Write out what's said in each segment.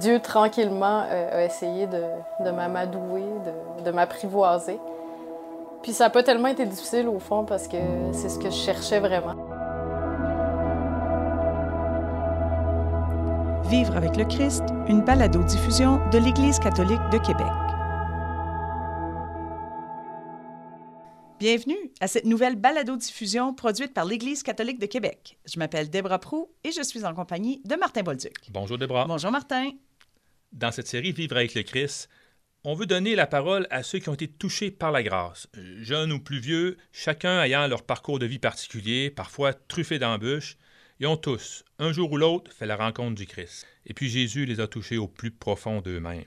Dieu, tranquillement, a essayé de, de m'amadouer, de, de m'apprivoiser. Puis ça n'a pas tellement été difficile au fond parce que c'est ce que je cherchais vraiment. Vivre avec le Christ, une balado-diffusion de l'Église catholique de Québec. Bienvenue à cette nouvelle balado-diffusion produite par l'Église catholique de Québec. Je m'appelle Debra Prou et je suis en compagnie de Martin Bolduc. Bonjour Debra. Bonjour Martin. Dans cette série Vivre avec le Christ, on veut donner la parole à ceux qui ont été touchés par la grâce, jeunes ou plus vieux, chacun ayant leur parcours de vie particulier, parfois truffé d'embûches, et ont tous, un jour ou l'autre, fait la rencontre du Christ. Et puis Jésus les a touchés au plus profond d'eux-mêmes.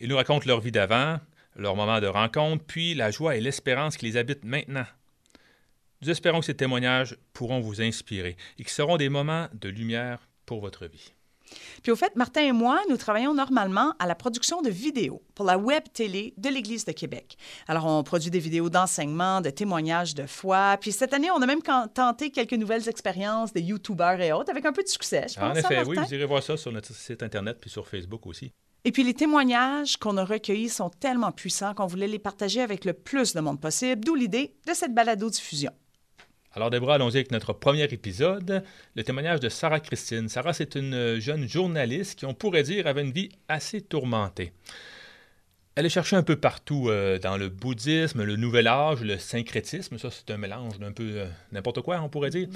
Ils nous racontent leur vie d'avant, leur moment de rencontre, puis la joie et l'espérance qui les habitent maintenant. Nous espérons que ces témoignages pourront vous inspirer et qu'ils seront des moments de lumière pour votre vie. Puis au fait, Martin et moi, nous travaillons normalement à la production de vidéos pour la web télé de l'Église de Québec. Alors, on produit des vidéos d'enseignement, de témoignages de foi. Puis cette année, on a même tenté quelques nouvelles expériences des YouTubers et autres, avec un peu de succès, je pense. En effet, oui, vous irez voir ça sur notre site Internet puis sur Facebook aussi. Et puis les témoignages qu'on a recueillis sont tellement puissants qu'on voulait les partager avec le plus de monde possible, d'où l'idée de cette balado-diffusion. Alors, Debra, allons-y avec notre premier épisode, le témoignage de Sarah Christine. Sarah, c'est une jeune journaliste qui, on pourrait dire, avait une vie assez tourmentée. Elle est cherchée un peu partout euh, dans le bouddhisme, le nouvel âge, le syncrétisme. Ça, c'est un mélange d'un peu euh, n'importe quoi, on pourrait dire.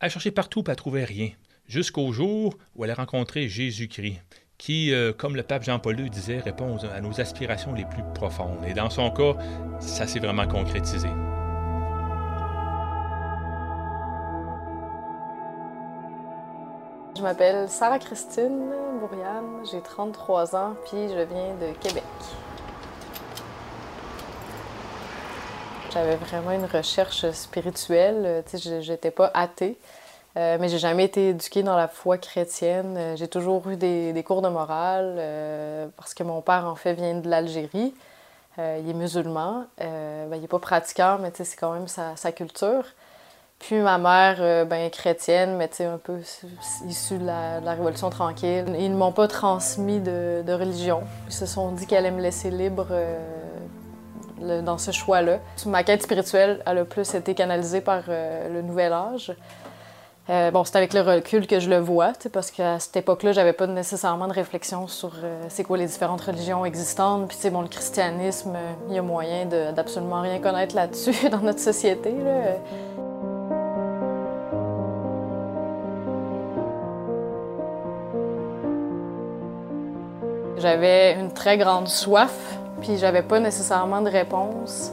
Elle a cherché partout, mais elle trouvait rien. Jusqu'au jour où elle a rencontré Jésus-Christ, qui, euh, comme le pape Jean-Paul II disait, répond à nos aspirations les plus profondes. Et dans son cas, ça s'est vraiment concrétisé. Je m'appelle Sarah Christine Bourriane, j'ai 33 ans, puis je viens de Québec. J'avais vraiment une recherche spirituelle, tu sais, j'étais pas athée, euh, mais j'ai jamais été éduquée dans la foi chrétienne. J'ai toujours eu des, cours de morale, euh, parce que mon père, en fait, vient de l'Algérie. Euh, il est musulman. Ben, il n'est pas pratiquant, mais c'est quand même sa, culture. Puis ma mère, euh, ben, chrétienne, mais un peu issue de la, Révolution tranquille. Ils ne m'ont pas transmis de, religion. Ils se sont dit qu'elle allait me laisser libre euh, dans ce choix-là. Ma quête spirituelle, elle a plus été canalisée par euh, le nouvel âge. Bon, c'est avec le recul que je le vois, parce qu'à cette époque-là, j'avais pas nécessairement de réflexion sur c'est quoi les différentes religions existantes. Puis, bon, le christianisme, il y a moyen d'absolument rien connaître là-dessus dans notre société. J'avais une très grande soif, puis j'avais pas nécessairement de réponse.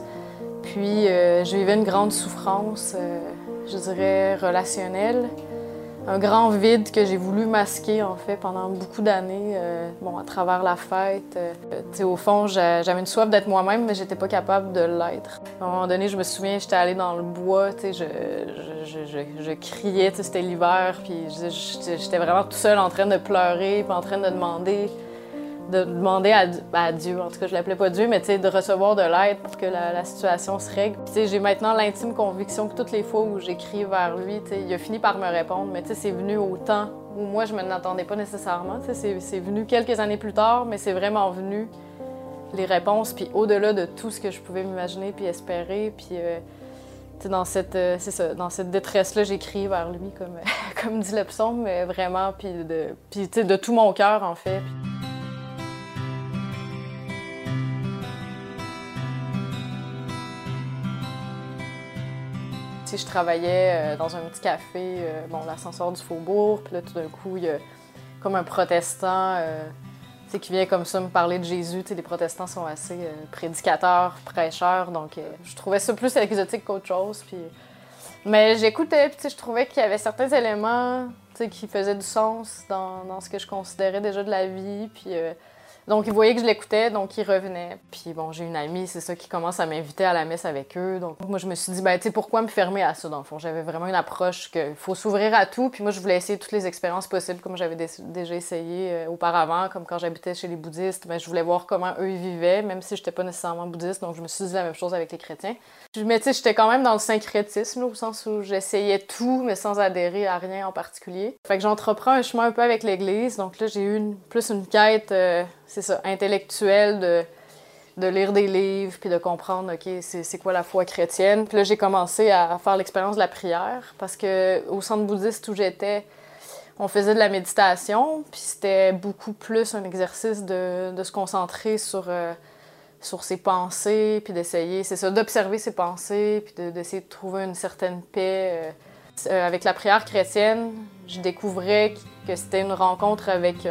Puis euh, je vivais une grande souffrance, euh, je dirais, relationnelle. Un grand vide que j'ai voulu masquer, en fait, pendant beaucoup d'années, euh, bon, à travers la fête. au fond, j'avais une soif d'être moi-même, mais j'étais pas capable de l'être. À un moment donné, je me souviens, j'étais allée dans le bois, je, je, je, je, criais, c'était l'hiver, puis j'étais vraiment tout seul en train de pleurer, puis en train de demander de demander à, Dieu, en tout cas je l'appelais pas Dieu, mais de recevoir de l'aide pour que la, situation se règle. j'ai maintenant l'intime conviction que toutes les fois où j'écris vers lui, il a fini par me répondre, mais c'est venu au temps où moi je ne m'attendais pas nécessairement. C'est venu quelques années plus tard, mais c'est vraiment venu les réponses, puis au-delà de tout ce que je pouvais m'imaginer puis espérer, puis euh, dans cette, euh, dans cette détresse-là, j'écris vers lui, comme, comme dit le psaume, mais vraiment, puis de, puis, de tout mon cœur, en fait. Je travaillais euh, dans un petit café, euh, bon, l'ascenseur du Faubourg, puis là, tout d'un coup, il y a comme un protestant euh, qui vient comme ça me parler de Jésus. les protestants sont assez prédicateurs, prêcheurs, donc je trouvais ça plus exotique qu'autre chose. Mais j'écoutais, puis je trouvais qu'il y avait certains éléments qui faisaient du sens dans, dans, ce que je considérais déjà de la vie. Puis Donc, ils voyaient que je l'écoutais, donc ils revenaient. Puis bon, j'ai une amie, c'est ça, qui commence à m'inviter à la messe avec eux. Donc, moi, je me suis dit, ben, tu sais, pourquoi me fermer à ça, dans le fond? J'avais vraiment une approche qu'il faut s'ouvrir à tout. Puis moi, je voulais essayer toutes les expériences possibles, comme j'avais déjà essayé euh, auparavant, comme quand j'habitais chez les bouddhistes. Ben, je voulais voir comment eux, vivaient, même si je n'étais pas nécessairement bouddhiste. Donc, je me suis dit la même chose avec les chrétiens. Mais tu sais, j'étais quand même dans le syncrétisme, au sens où j'essayais tout, mais sans adhérer à rien en particulier. Fait que j'entreprends un chemin un peu avec l'Église. Donc là, j'ai eu plus une quête... Euh, c'est ça, intellectuel de, de lire des livres puis de comprendre, OK, c'est quoi la foi chrétienne. Puis là, j'ai commencé à faire l'expérience de la prière parce que au centre bouddhiste où j'étais, on faisait de la méditation, puis c'était beaucoup plus un exercice de, de se concentrer sur, euh, sur ses pensées, puis d'essayer, c'est ça, d'observer ses pensées, puis d'essayer de, trouver une certaine paix. Euh, avec la prière chrétienne, je découvrais que c'était une rencontre avec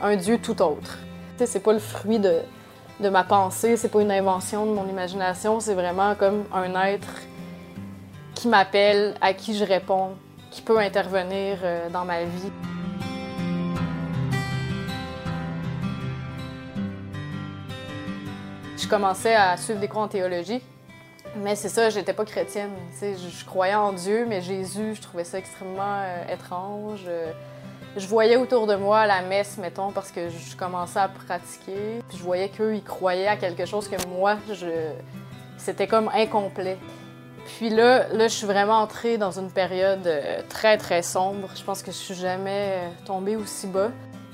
un Dieu tout autre. C'est pas le fruit de, de ma pensée, c'est pas une invention de mon imagination, c'est vraiment comme un être qui m'appelle, à qui je réponds, qui peut intervenir euh, dans ma vie. Je commençais à suivre des cours en théologie, mais c'est ça, j'étais pas chrétienne. Je, croyais en Dieu, mais Jésus, je trouvais ça extrêmement euh, étrange. Euh, je voyais autour de moi la messe, mettons, parce que je commençais à pratiquer. Puis je voyais qu'eux, ils croyaient à quelque chose que moi, je... c'était comme incomplet. Puis là, là, je suis vraiment entrée dans une période euh, très, très sombre. Je pense que je suis jamais tombée aussi bas.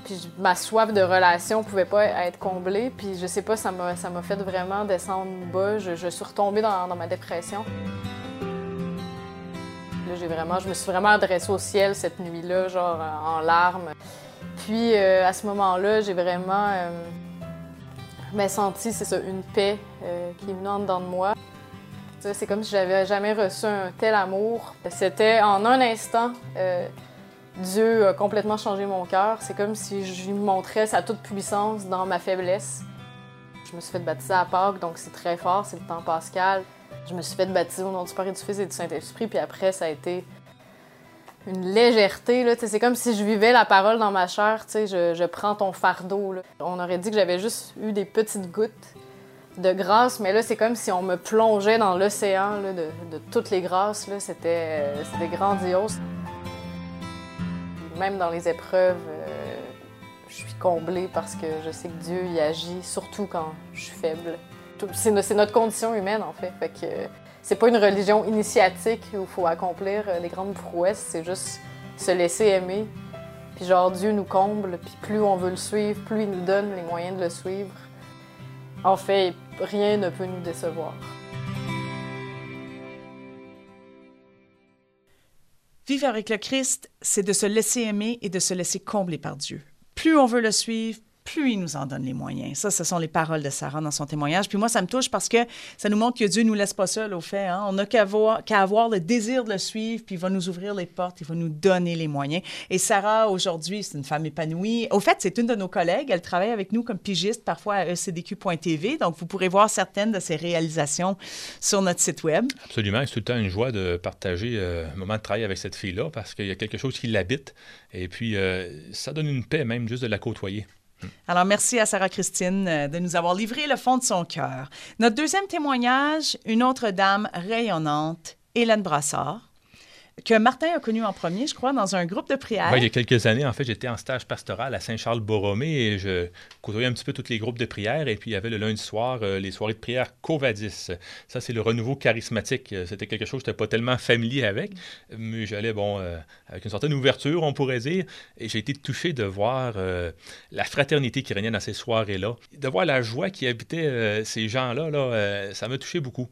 Puis ma soif de relation pouvait pas être comblée. Puis je sais pas, ça m'a fait vraiment descendre bas. Je, je suis retombée dans, dans ma dépression j'ai vraiment, je me suis vraiment adressée au ciel cette nuit-là, genre euh, en larmes. Puis euh, à ce moment-là, j'ai vraiment euh, senti, c'est ça, une paix qui est venue en dedans de moi. C'est comme si j'avais jamais reçu un tel amour. C'était en un instant, Dieu a complètement changé mon cœur. C'est comme si je lui montrais sa toute puissance dans ma faiblesse. Je me suis fait baptiser à Pâques, donc c'est très fort, c'est le temps pascal. Je me suis fait baptiser au nom du Père et du Fils et du Saint-Esprit, puis après, ça a été une légèreté. C'est comme si je vivais la parole dans ma chair. Je, prends ton fardeau. On aurait dit que j'avais juste eu des petites gouttes de grâce, mais là, c'est comme si on me plongeait dans l'océan de, de, toutes les grâces. C'était grandiose. Même dans les épreuves, euh, je suis comblée parce que je sais que Dieu y agit, surtout quand je suis faible. C'est notre condition humaine, en fait. fait que c'est pas une religion initiatique où il faut accomplir euh, des grandes prouesses, c'est juste se laisser aimer. Puis genre, Dieu nous comble, puis plus on veut le suivre, plus il nous donne les moyens de le suivre. En fait, rien ne peut nous décevoir. Vivre avec le Christ, c'est de se laisser aimer et de se laisser combler par Dieu. Plus on veut le suivre, plus il nous en donne les moyens. Ça, ce sont les paroles de Sarah dans son témoignage. Puis moi, ça me touche parce que ça nous montre que Dieu ne nous laisse pas seuls, au fait. Hein. On n'a qu'à avoir, le désir de le suivre, puis il va nous ouvrir les portes, il va nous donner les moyens. Et Sarah, aujourd'hui, c'est une femme épanouie. Au fait, c'est une de nos collègues. Elle travaille avec nous comme pigiste, parfois à ecdq.tv. Donc, vous pourrez voir certaines de ses réalisations sur notre site Web. Absolument. C'est tout le temps une joie de partager euh, un moment de travail avec cette fille-là parce qu'il y a quelque chose qui l'habite. Et puis, euh, ça donne une paix même juste de la côtoyer. Alors, merci à Sarah Christine euh, de nous avoir livré le fond de son cœur. Notre deuxième témoignage, une autre dame rayonnante, Hélène Brassard que Martin a connu en premier, je crois, dans un groupe de prière. Oui, il y a quelques années, en fait, j'étais en stage pastoral à Saint-Charles-Borromée et je côtoyais un petit peu tous les groupes de prière. Et puis, il y avait le lundi soir euh, les soirées de prière Covadis. Ça, c'est le renouveau charismatique. C'était quelque chose que je n'étais pas tellement familier avec, mais j'allais, bon, euh, avec une certaine ouverture, on pourrait dire. Et j'ai été touché de voir euh, la fraternité qui régnait dans ces soirées-là, de voir la joie qui habitait ces gens-là. Là, ça m'a touché beaucoup.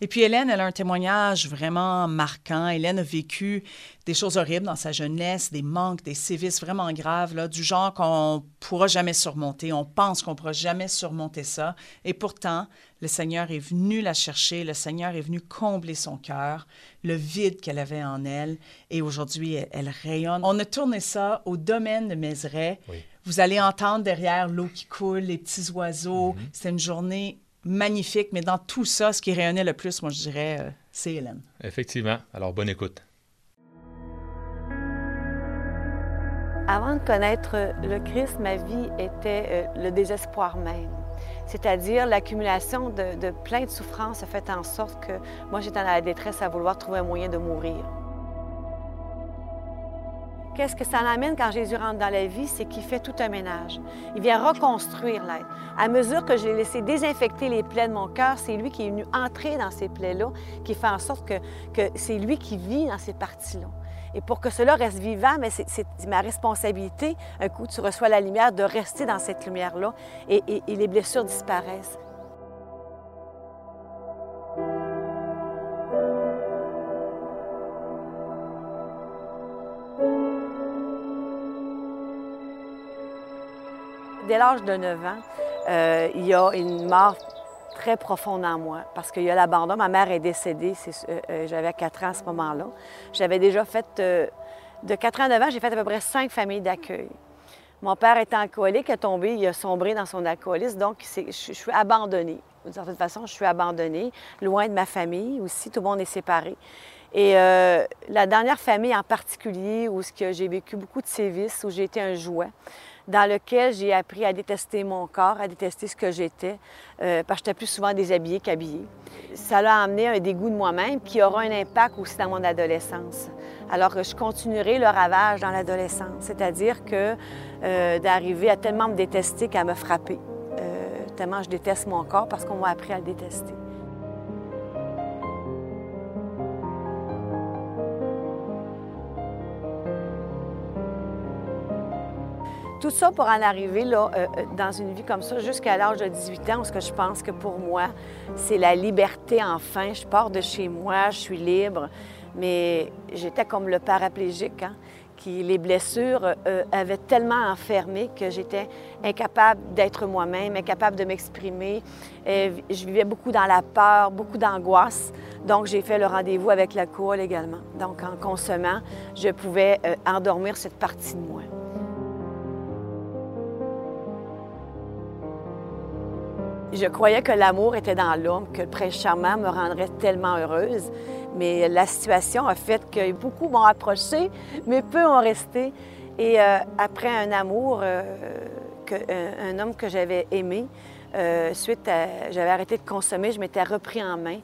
Et puis Hélène, elle a un témoignage vraiment marquant. Hélène a vécu des choses horribles dans sa jeunesse, des manques, des sévices vraiment graves, là, du genre qu'on pourra jamais surmonter. On pense qu'on pourra jamais surmonter ça. Et pourtant, le Seigneur est venu la chercher, le Seigneur est venu combler son cœur, le vide qu'elle avait en elle. Et aujourd'hui, elle, rayonne. On a tourné ça au domaine de Mézeray. Vous allez entendre derrière l'eau qui coule, les petits oiseaux. Mm-hmm. C'est une journée magnifique, mais dans tout ça, ce qui rayonnait le plus, moi, je dirais, euh, c'est Hélène. Effectivement. Alors, bonne écoute. Avant de connaître le Christ, ma vie était euh, le désespoir même. C'est-à-dire l'accumulation de, de plein de souffrances a fait en sorte que moi, j'étais dans la détresse à vouloir trouver un moyen de mourir. Qu'est-ce que ça l'amène quand Jésus rentre dans la vie? C'est qu'il fait tout un ménage. Il vient reconstruire l'être. À mesure que j'ai laissé désinfecter les plaies de mon cœur, c'est lui qui est venu entrer dans ces plaies-là, qui fait en sorte que, que c'est lui qui vit dans ces parties-là. Et pour que cela reste vivant, c'est ma responsabilité, un coup tu reçois la lumière, de rester dans cette lumière-là et les blessures disparaissent. Dès l'âge de 9 ans, euh, il y a une mort très profonde en moi parce qu'il y a l'abandon. Ma mère est décédée, euh, euh, j'avais 4 ans à ce moment-là. J'avais déjà fait, de 4 ans à 9 ans, j'ai fait à peu près 5 familles d'accueil. Mon père était alcoolique, est tombé, il a sombré dans son alcoolisme, donc je, suis abandonnée. D'une certaine façon, je suis abandonnée, loin de ma famille aussi, tout le monde est séparé. Et la dernière famille en particulier, où j'ai vécu beaucoup de sévices, où j'ai été un jouet, dans lequel j'ai appris à détester mon corps, à détester ce que j'étais, euh, parce que j'étais plus souvent déshabillée qu'habillée. Ça l'a amené un dégoût de moi-même qui aura un impact aussi dans mon adolescence. Alors je continuerai le ravage dans l'adolescence, c'est-à-dire que euh, d'arriver à tellement me détester qu'à me frapper, euh, tellement je déteste mon corps parce qu'on m'a appris à le détester. Tout ça pour en arriver là, euh, euh, dans une vie comme ça jusqu'à l'âge de 18 ans, ce que je pense que pour moi, c'est la liberté enfin. Je pars de chez moi, je suis libre, mais j'étais comme le paraplégique, hein, qui les blessures euh, avaient tellement enfermé que j'étais incapable d'être moi-même, incapable de m'exprimer. je vivais beaucoup dans la peur, beaucoup d'angoisse. Donc, j'ai fait le rendez-vous avec l'alcool également. Donc, en consommant, je pouvais endormir cette partie de moi. Je croyais que l'amour était dans l'homme, que le prince charmant me rendrait tellement heureuse. Mais la situation a fait que beaucoup m'ont approché, mais peu ont resté. Et euh, après un amour, euh, que, un, homme que j'avais aimé, euh, suite à, j'avais arrêté de consommer, je m'étais repris en main.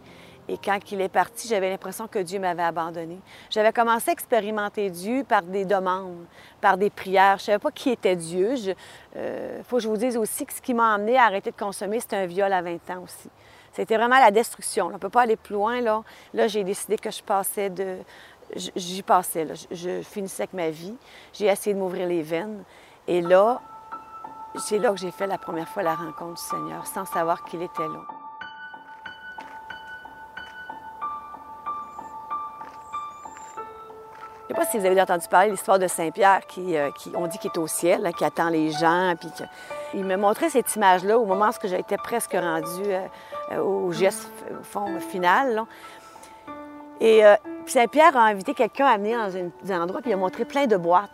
Et quand il est parti, j'avais l'impression que Dieu m'avait abandonné. J'avais commencé à expérimenter Dieu par des demandes, par des prières. Je ne savais pas qui était Dieu. Il euh, faut que je vous dise aussi que ce qui m'a amené à arrêter de consommer, c'était un viol à 20 ans aussi. C'était vraiment la destruction. On ne peut pas aller plus loin. Là, là j'ai décidé que je passais de... J'y passais. Je, finissais avec ma vie. J'ai essayé de m'ouvrir les veines. Et là, c'est là que j'ai fait la première fois la rencontre du Seigneur, sans savoir qu'il était là. Ne sais pas si vous avez entendu parler de l'histoire de Saint-Pierre qui, euh, on dit qu'il est au ciel, qui attend les gens. Puis Il me montrait cette image-là au moment où j'étais presque rendue euh, au geste final. Et euh, Saint-Pierre a invité quelqu'un à venir dans un, endroit, puis il a montré plein de boîtes.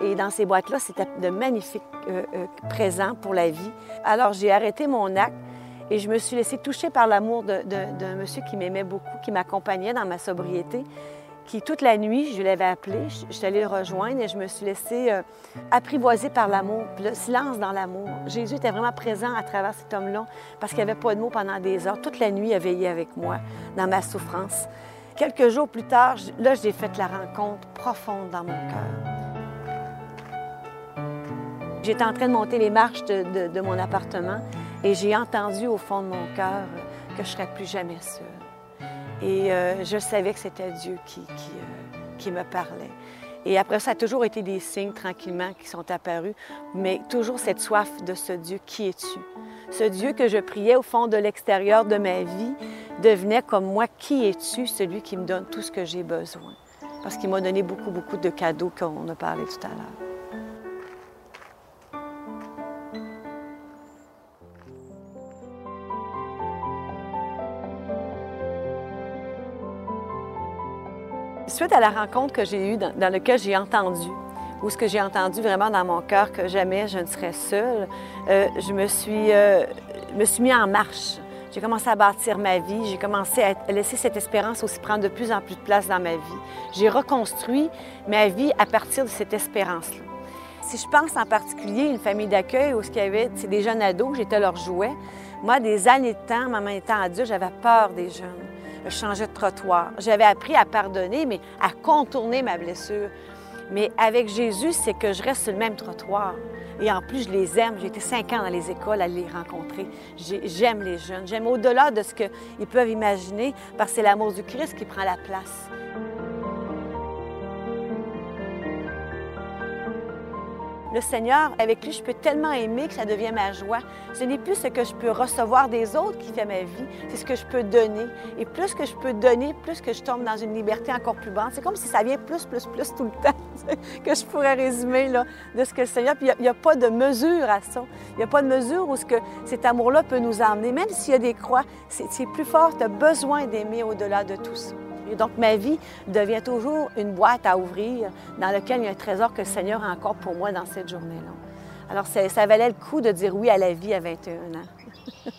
Et dans ces boîtes-là, c'était de magnifiques présents pour la vie. Alors j'ai arrêté mon acte et je me suis laissée toucher par l'amour d'un monsieur qui m'aimait beaucoup, qui m'accompagnait dans ma sobriété toute la nuit, je l'avais appelé, je, suis allée le rejoindre et je me suis laissée euh, apprivoiser par l'amour, le silence dans l'amour. Jésus était vraiment présent à travers cet homme-là parce qu'il n'y avait pas de mots pendant des heures. Toute la nuit, il a veillé avec moi dans ma souffrance. Quelques jours plus tard, là, j'ai fait la rencontre profonde dans mon cœur. J'étais en train de monter les marches de, mon appartement et j'ai entendu au fond de mon cœur que je ne serais plus jamais seule. Et euh, je savais que c'était Dieu qui, euh, qui, me parlait. Et après ça, a toujours été des signes tranquillement qui sont apparus, mais toujours cette soif de ce Dieu, qui es-tu? Ce Dieu que je priais au fond de l'extérieur de ma vie devenait comme moi, qui es-tu? Celui qui me donne tout ce que j'ai besoin. Parce qu'il m'a donné beaucoup, beaucoup de cadeaux qu'on a parlé tout à l'heure. Suite à la rencontre que j'ai eue, dans, laquelle j'ai entendu, ou ce que j'ai entendu vraiment dans mon cœur que jamais je ne serais seule, euh, je me suis, euh, me suis mis en marche. J'ai commencé à bâtir ma vie, j'ai commencé à laisser cette espérance aussi prendre de plus en plus de place dans ma vie. J'ai reconstruit ma vie à partir de cette espérance-là. si je pense en particulier à une famille d'accueil où il y avait des jeunes ados, j'étais leur jouet, moi, des années de temps, maman étant adulte, j'avais peur des jeunes. Je changeais de trottoir. J'avais appris à pardonner, mais à contourner ma blessure. Mais avec Jésus, c'est que je reste sur le même trottoir. Et en plus, je les aime. J'ai été cinq ans dans les écoles à les rencontrer. J'aime les jeunes. J'aime au-delà de ce qu'ils peuvent imaginer, parce que c'est l'amour du Christ qui prend la place. Le Seigneur, avec lui, je peux tellement aimer que ça devient ma joie. Ce n'est plus ce que je peux recevoir des autres qui fait ma vie, c'est ce que je peux donner. Et plus que je peux donner, plus que je tombe dans une liberté encore plus grande. C'est comme si ça vient plus, plus, plus tout le temps, que je pourrais résumer là, de ce que le Seigneur. Puis il n'y a, pas de mesure à ça. Il n'y a pas de mesure où ce que cet amour-là peut nous emmener. Même s'il y a des croix, c'est plus fort. Tu as besoin d'aimer au-delà de tout ça. Donc, ma vie devient toujours une boîte à ouvrir dans laquelle il y a un trésor que le Seigneur a encore pour moi dans cette journée-là. Alors, ça, valait le coup de dire oui à la vie à 21 ans.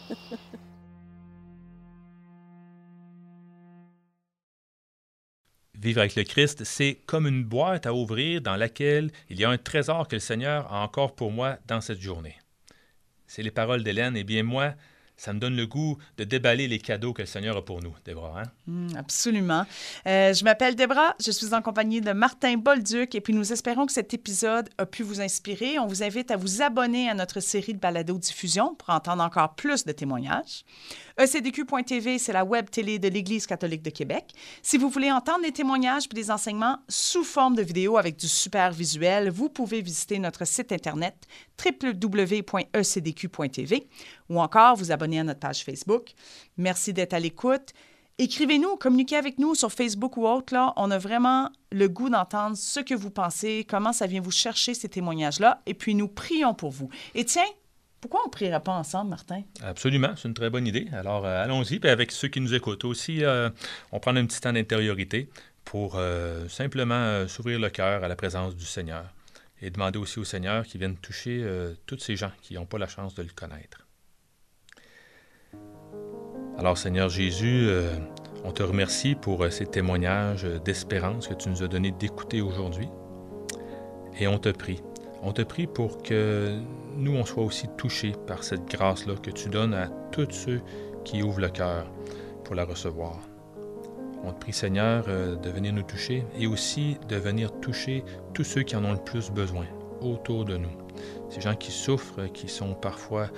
Vivre avec le Christ, c'est comme une boîte à ouvrir dans laquelle il y a un trésor que le Seigneur a encore pour moi dans cette journée. C'est les paroles d'Hélène. Et bien moi, ça me donne le goût de déballer les cadeaux que le Seigneur a pour nous, Débora. Hein? Mm, absolument. Euh, je m'appelle Débora, je suis en compagnie de Martin Bolduc et puis nous espérons que cet épisode a pu vous inspirer. On vous invite à vous abonner à notre série de balado-diffusion pour entendre encore plus de témoignages. ECDQ.tv, c'est la web télé de l'Église catholique de Québec. Si vous voulez entendre des témoignages et des enseignements sous forme de vidéos avec du super visuel, vous pouvez visiter notre site Internet www.ecdq.tv ou encore vous abonner à notre page Facebook. Merci d'être à l'écoute. Écrivez-nous, communiquez avec nous sur Facebook ou autre. On a vraiment le goût d'entendre ce que vous pensez, comment ça vient vous chercher ces témoignages-là, et puis nous prions pour vous. Et tiens, pourquoi on ne prierait pas ensemble, Martin? Absolument, c'est une très bonne idée. Alors, euh, allons-y. Puis avec ceux qui nous écoutent aussi, euh, on prend un petit temps d'intériorité pour euh, simplement s'ouvrir le cœur à la présence du Seigneur et demander aussi au Seigneur qu'il vienne toucher tous ces gens qui n'ont pas la chance de le connaître. Alors, Seigneur Jésus, on te remercie pour ces témoignages d'espérance que tu nous as donné d'écouter aujourd'hui. Et on te prie on te prie pour que nous, on soit aussi touchés par cette grâce-là que tu donnes à tous ceux qui ouvrent le cœur pour la recevoir. On te prie, Seigneur, euh, de venir nous toucher et aussi de venir toucher tous ceux qui en ont le plus besoin autour de nous. Ces gens qui souffrent, qui sont parfois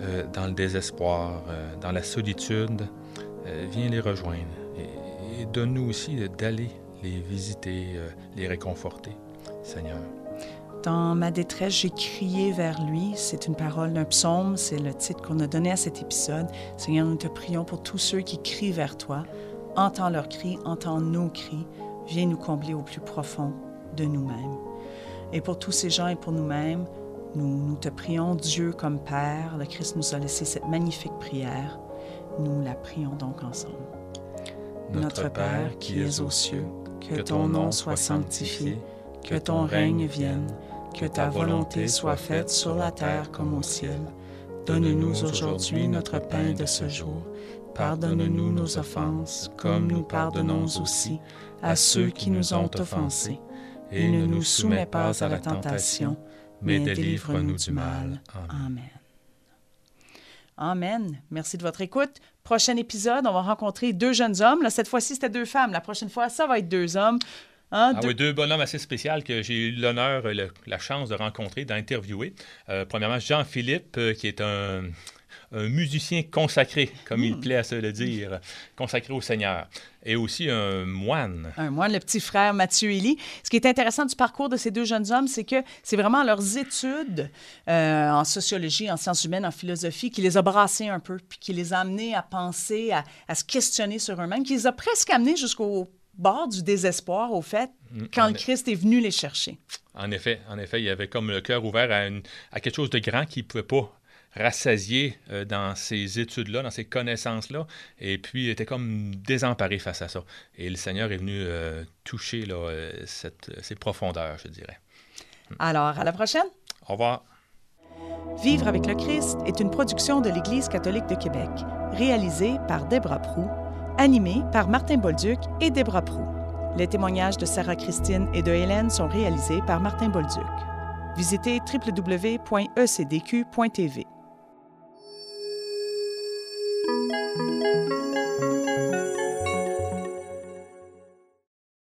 euh, dans le désespoir, euh, dans la solitude, viens les rejoindre et donne-nous aussi d'aller les visiter, les réconforter, Seigneur. Dans ma détresse, j'ai crié vers lui. C'est une parole d'un psaume, c'est le titre qu'on a donné à cet épisode. Seigneur, nous te prions pour tous ceux qui crient vers toi. Entends leurs cris, entends nos cris. Viens nous combler au plus profond de nous-mêmes. Et pour tous ces gens et pour nous-mêmes, nous, nous te prions, Dieu comme Père. Le Christ nous a laissé cette magnifique prière. Nous la prions donc ensemble. Notre Père qui es aux cieux, que ton nom soit sanctifié, que ton règne vienne que ta volonté soit faite sur la terre comme au ciel. Donne-nous aujourd'hui notre pain de ce jour. Pardonne-nous nos offenses, comme nous pardonnons aussi à ceux qui nous ont offensés. Et ne nous soumets pas à la tentation, mais délivre-nous du mal. Amen. Amen. Merci de votre écoute. Prochain épisode, on va rencontrer deux jeunes hommes. cette fois-ci, c'était deux femmes. La prochaine fois, ça va être deux hommes. Hein, ah oui, deux bonhommes assez spéciaux que j'ai eu l'honneur, la chance de rencontrer, d'interviewer. Euh, premièrement, Jean-Philippe, euh, qui est un, musicien consacré, comme il hmm. plaît à se le dire, consacré au Seigneur, et aussi un moine. Un moine, le petit frère Mathieu Élie. Ce qui est intéressant du parcours de ces deux jeunes hommes, c'est que c'est vraiment leurs études euh, en sociologie, en sciences humaines, en philosophie, qui les a brassés un peu, puis qui les a amenés à penser, à, à se questionner sur eux-mêmes, qui les a presque amenés jusqu'au bord du désespoir, au fait, mm, quand le Christ est venu les chercher. En effet, en effet, il y avait comme le cœur ouvert à, à quelque chose de grand qu'il ne pouvait pas rassasier euh, dans ces études-là, dans ces connaissances-là, et puis était comme désemparé face à ça. Et le Seigneur est venu euh, toucher là, euh, cette, ces profondeurs, je dirais. Mm. Alors, à la prochaine. Au revoir. Vivre avec le Christ est une production de l'Église catholique de Québec, réalisée par Debra Prou animé par Martin Bolduc et Debra Prou. Les témoignages de Sarah Christine et de Hélène sont réalisés par Martin Bolduc. Visitez www.ecdq.tv.